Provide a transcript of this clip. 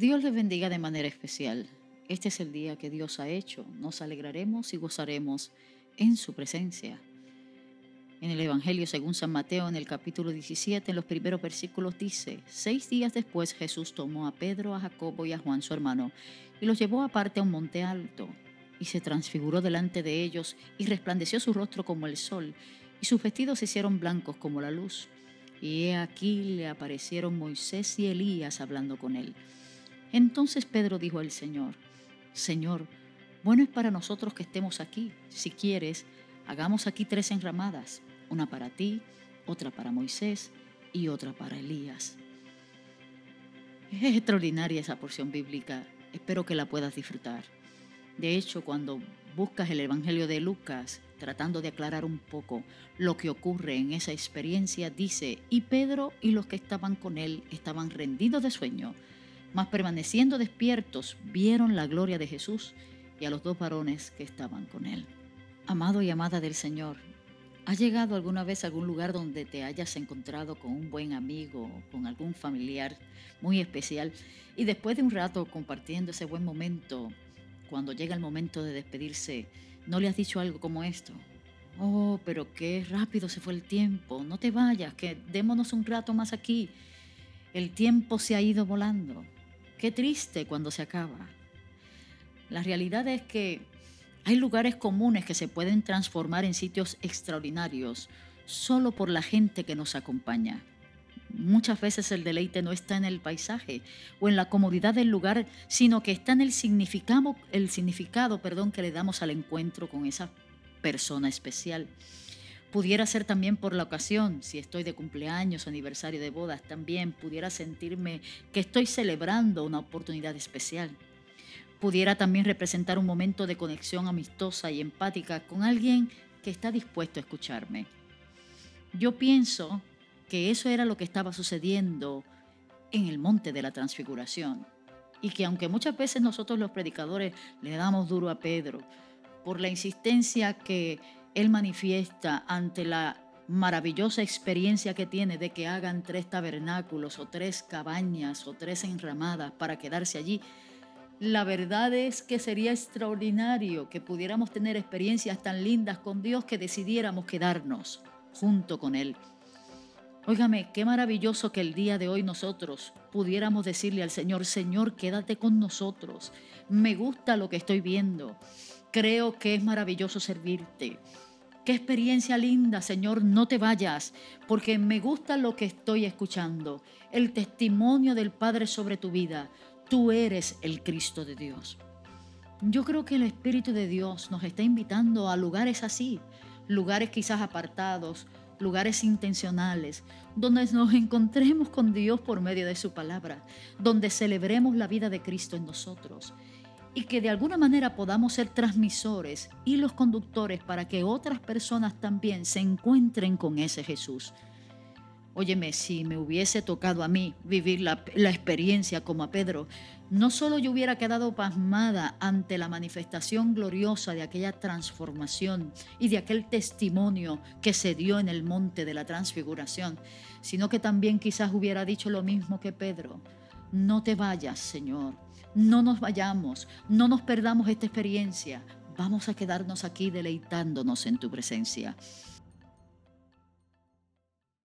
Dios les bendiga de manera especial. Este es el día que Dios ha hecho. Nos alegraremos y gozaremos en su presencia. En el Evangelio según San Mateo, en el capítulo 17, en los primeros versículos dice, seis días después Jesús tomó a Pedro, a Jacobo y a Juan su hermano, y los llevó aparte a un monte alto, y se transfiguró delante de ellos, y resplandeció su rostro como el sol, y sus vestidos se hicieron blancos como la luz. Y he aquí le aparecieron Moisés y Elías hablando con él. Entonces Pedro dijo al Señor, Señor, bueno es para nosotros que estemos aquí. Si quieres, hagamos aquí tres enramadas, una para ti, otra para Moisés y otra para Elías. Es extraordinaria esa porción bíblica. Espero que la puedas disfrutar. De hecho, cuando buscas el Evangelio de Lucas, tratando de aclarar un poco lo que ocurre en esa experiencia, dice, y Pedro y los que estaban con él estaban rendidos de sueño mas permaneciendo despiertos, vieron la gloria de Jesús y a los dos varones que estaban con él. Amado y amada del Señor, ¿has llegado alguna vez a algún lugar donde te hayas encontrado con un buen amigo o con algún familiar muy especial y después de un rato compartiendo ese buen momento, cuando llega el momento de despedirse, no le has dicho algo como esto? Oh, pero qué rápido se fue el tiempo, no te vayas, que démonos un rato más aquí. El tiempo se ha ido volando. Qué triste cuando se acaba. La realidad es que hay lugares comunes que se pueden transformar en sitios extraordinarios solo por la gente que nos acompaña. Muchas veces el deleite no está en el paisaje o en la comodidad del lugar, sino que está en el significado, el significado perdón, que le damos al encuentro con esa persona especial. Pudiera ser también por la ocasión, si estoy de cumpleaños, aniversario de bodas, también pudiera sentirme que estoy celebrando una oportunidad especial. Pudiera también representar un momento de conexión amistosa y empática con alguien que está dispuesto a escucharme. Yo pienso que eso era lo que estaba sucediendo en el monte de la transfiguración y que aunque muchas veces nosotros los predicadores le damos duro a Pedro por la insistencia que él manifiesta ante la maravillosa experiencia que tiene de que hagan tres tabernáculos o tres cabañas o tres enramadas para quedarse allí. La verdad es que sería extraordinario que pudiéramos tener experiencias tan lindas con Dios que decidiéramos quedarnos junto con Él. Óigame, qué maravilloso que el día de hoy nosotros pudiéramos decirle al Señor, Señor, quédate con nosotros. Me gusta lo que estoy viendo. Creo que es maravilloso servirte. Qué experiencia linda, Señor, no te vayas, porque me gusta lo que estoy escuchando, el testimonio del Padre sobre tu vida. Tú eres el Cristo de Dios. Yo creo que el Espíritu de Dios nos está invitando a lugares así, lugares quizás apartados, lugares intencionales, donde nos encontremos con Dios por medio de su palabra, donde celebremos la vida de Cristo en nosotros y que de alguna manera podamos ser transmisores y los conductores para que otras personas también se encuentren con ese Jesús. Óyeme, si me hubiese tocado a mí vivir la, la, experiencia como a Pedro, no solo yo hubiera quedado pasmada ante la manifestación gloriosa de aquella transformación y de aquel testimonio que se dio en el monte de la transfiguración, sino que también quizás hubiera dicho lo mismo que Pedro. No te vayas, Señor no nos vayamos, no nos perdamos esta experiencia. Vamos a quedarnos aquí deleitándonos en tu presencia.